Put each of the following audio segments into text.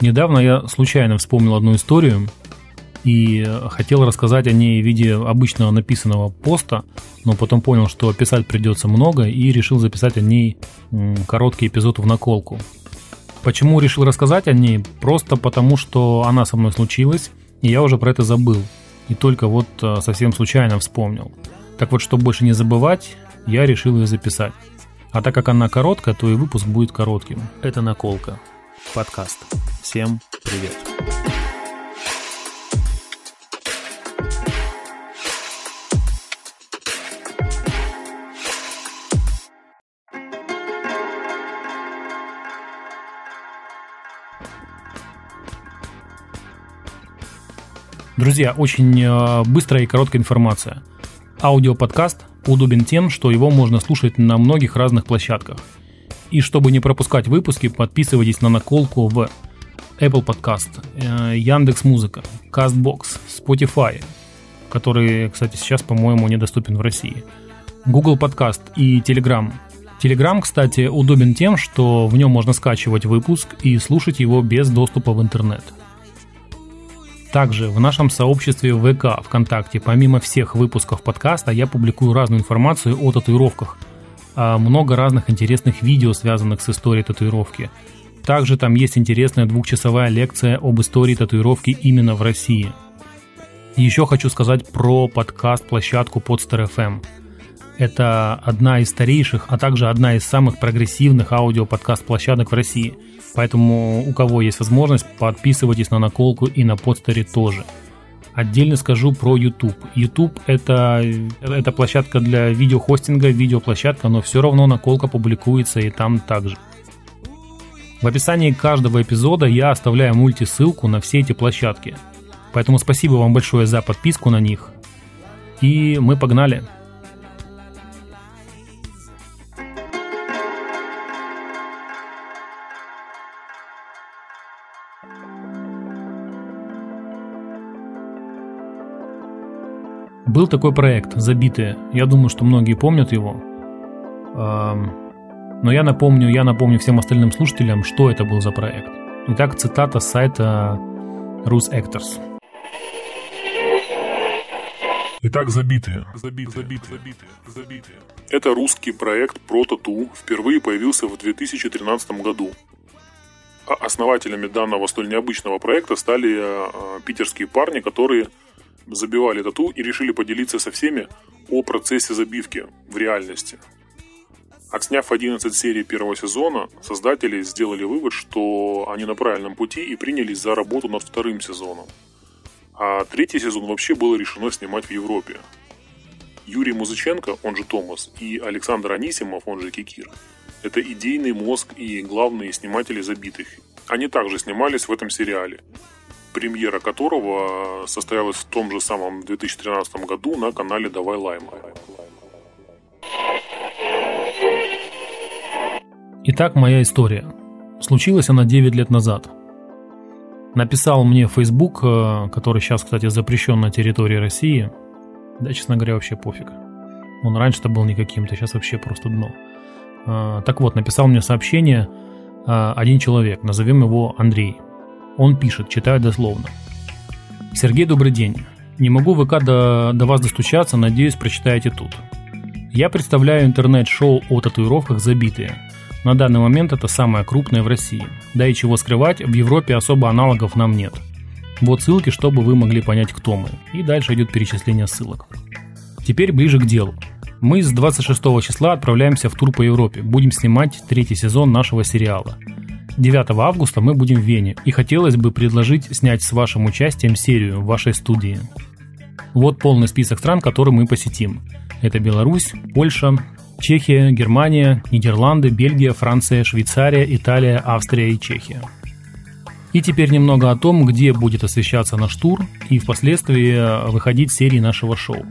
Недавно я случайно вспомнил одну историю и хотел рассказать о ней в виде обычного написанного поста, но потом понял, что писать придется много и решил записать о ней короткий эпизод в наколку. Почему решил рассказать о ней? Просто потому, что она со мной случилась, и я уже про это забыл. И только вот э, совсем случайно вспомнил. Так вот, чтобы больше не забывать, я решил ее записать. А так как она короткая, то и выпуск будет коротким. Это наколка. Подкаст. Всем привет. Друзья, очень э, быстрая и короткая информация. Аудиоподкаст удобен тем, что его можно слушать на многих разных площадках. И чтобы не пропускать выпуски, подписывайтесь на наколку в Apple Podcast, э, Яндекс Музыка, Castbox, Spotify, который, кстати, сейчас, по-моему, недоступен в России, Google Podcast и Telegram. Telegram, кстати, удобен тем, что в нем можно скачивать выпуск и слушать его без доступа в интернет. Также в нашем сообществе ВК ВКонтакте, помимо всех выпусков подкаста, я публикую разную информацию о татуировках. А много разных интересных видео, связанных с историей татуировки. Также там есть интересная двухчасовая лекция об истории татуировки именно в России. еще хочу сказать про подкаст-площадку Podster FM. Это одна из старейших, а также одна из самых прогрессивных аудиоподкаст-площадок в России – Поэтому у кого есть возможность, подписывайтесь на наколку и на подстере тоже. Отдельно скажу про YouTube. YouTube это, это площадка для видеохостинга, видеоплощадка, но все равно наколка публикуется и там также. В описании каждого эпизода я оставляю мультисылку на все эти площадки. Поэтому спасибо вам большое за подписку на них. И мы погнали. Был такой проект «Забитые». Я думаю, что многие помнят его. Но я напомню, я напомню всем остальным слушателям, что это был за проект. Итак, цитата с сайта Rus Actors. Итак, забитые. Забитые, забитые, забитые, забитые. Это русский проект про тату впервые появился в 2013 году. А основателями данного столь необычного проекта стали э, питерские парни, которые забивали тату и решили поделиться со всеми о процессе забивки в реальности. Отсняв 11 серий первого сезона, создатели сделали вывод, что они на правильном пути и принялись за работу над вторым сезоном. А третий сезон вообще было решено снимать в Европе. Юрий Музыченко, он же Томас, и Александр Анисимов, он же Кикир, это идейный мозг и главные сниматели забитых. Они также снимались в этом сериале премьера которого состоялась в том же самом 2013 году на канале Давай Лайма. Итак, моя история. Случилась она 9 лет назад. Написал мне Facebook, э, который сейчас, кстати, запрещен на территории России. Да, честно говоря, вообще пофиг. Он раньше-то был никаким-то, сейчас вообще просто дно. Э, так вот, написал мне сообщение э, один человек, назовем его Андрей. Он пишет, читаю дословно. Сергей, добрый день. Не могу ВК до, до вас достучаться, надеюсь, прочитаете тут. Я представляю интернет-шоу о татуировках «Забитые». На данный момент это самое крупное в России. Да и чего скрывать, в Европе особо аналогов нам нет. Вот ссылки, чтобы вы могли понять, кто мы. И дальше идет перечисление ссылок. Теперь ближе к делу. Мы с 26 числа отправляемся в тур по Европе. Будем снимать третий сезон нашего сериала – 9 августа мы будем в Вене, и хотелось бы предложить снять с вашим участием серию в вашей студии. Вот полный список стран, которые мы посетим. Это Беларусь, Польша, Чехия, Германия, Нидерланды, Бельгия, Франция, Швейцария, Италия, Австрия и Чехия. И теперь немного о том, где будет освещаться наш тур и впоследствии выходить серии нашего шоу.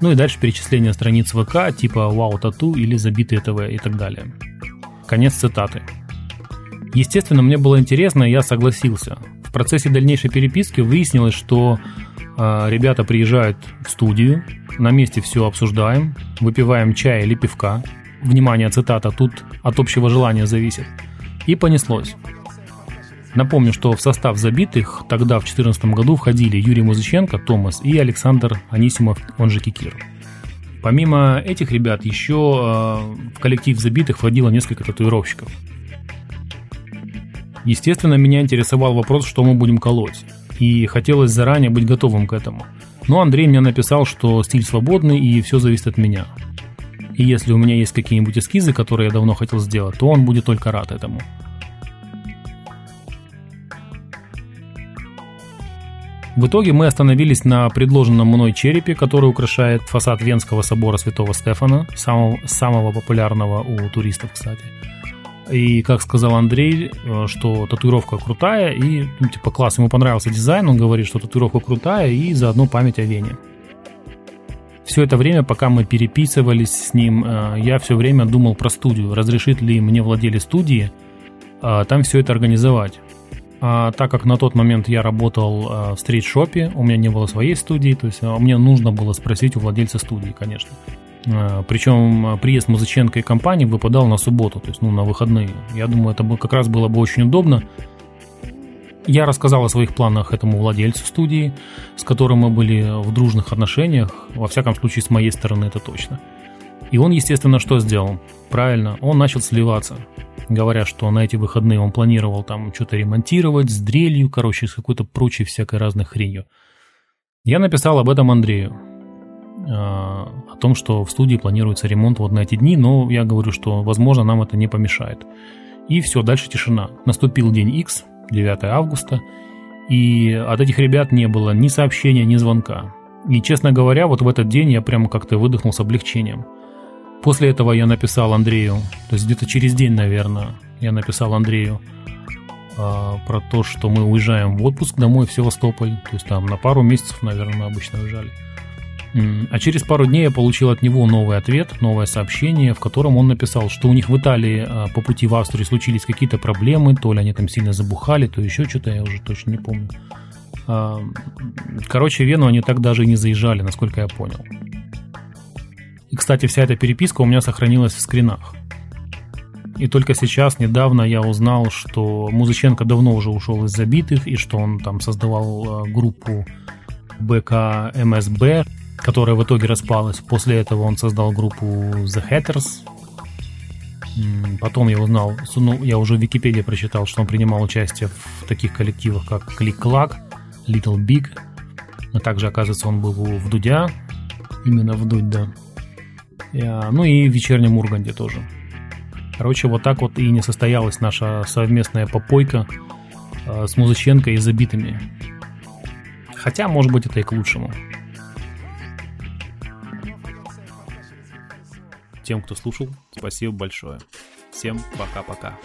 Ну и дальше перечисление страниц ВК типа Вау Тату или Забитые ТВ и так далее. Конец цитаты. Естественно, мне было интересно, и я согласился. В процессе дальнейшей переписки выяснилось, что э, ребята приезжают в студию, на месте все обсуждаем, выпиваем чай или пивка. Внимание, цитата, тут от общего желания зависит. И понеслось. Напомню, что в состав забитых тогда в 2014 году входили Юрий Музыченко, Томас и Александр Анисимов, он же Кикир. Помимо этих ребят, еще э, в коллектив забитых входило несколько татуировщиков. Естественно, меня интересовал вопрос, что мы будем колоть. И хотелось заранее быть готовым к этому. Но Андрей мне написал, что стиль свободный и все зависит от меня. И если у меня есть какие-нибудь эскизы, которые я давно хотел сделать, то он будет только рад этому. В итоге мы остановились на предложенном мной черепе, который украшает фасад Венского собора Святого Стефана, самого, самого популярного у туристов, кстати. И, как сказал Андрей, э, что татуировка крутая, и, ну, типа, класс, ему понравился дизайн, он говорит, что татуировка крутая, и заодно память о Вене. Все это время, пока мы переписывались с ним, э, я все время думал про студию, разрешит ли мне владелец студии э, там все это организовать. А так как на тот момент я работал в стрит-шопе, у меня не было своей студии, то есть мне нужно было спросить у владельца студии, конечно. А, Причем а, приезд Музыченко и компании выпадал на субботу, то есть ну, на выходные. Я думаю, это как раз было бы очень удобно. Я рассказал о своих планах этому владельцу студии, с которым мы были в дружных отношениях, во всяком случае с моей стороны это точно. И он, естественно, что сделал? Правильно, он начал сливаться, говоря, что на эти выходные он планировал там что-то ремонтировать с дрелью, короче, с какой-то прочей всякой разной хренью. Я написал об этом Андрею. Том, что в студии планируется ремонт вот на эти дни, но я говорю, что, возможно, нам это не помешает. И все, дальше тишина. Наступил день X, 9 августа, и от этих ребят не было ни сообщения, ни звонка. И, честно говоря, вот в этот день я прямо как-то выдохнул с облегчением. После этого я написал Андрею, то есть где-то через день, наверное, я написал Андрею э, про то, что мы уезжаем в отпуск домой в Севастополь, то есть там на пару месяцев, наверное, мы обычно уезжали. А через пару дней я получил от него новый ответ, новое сообщение, в котором он написал, что у них в Италии а, по пути в Австрию случились какие-то проблемы, то ли они там сильно забухали, то еще что-то, я уже точно не помню. А, короче, Вену они так даже и не заезжали, насколько я понял. И, кстати, вся эта переписка у меня сохранилась в скринах. И только сейчас, недавно, я узнал, что Музыченко давно уже ушел из забитых, и что он там создавал а, группу БКМСБ, которая в итоге распалась. После этого он создал группу The Hatters. Потом я узнал, ну, я уже в Википедии прочитал, что он принимал участие в таких коллективах, как Click Clack, Little Big. А также, оказывается, он был в Дудя. Именно в Дудь, да. А, ну и в вечернем Урганде тоже. Короче, вот так вот и не состоялась наша совместная попойка а, с Музыченко и забитыми. Хотя, может быть, это и к лучшему. Тем, кто слушал, спасибо большое. Всем пока-пока.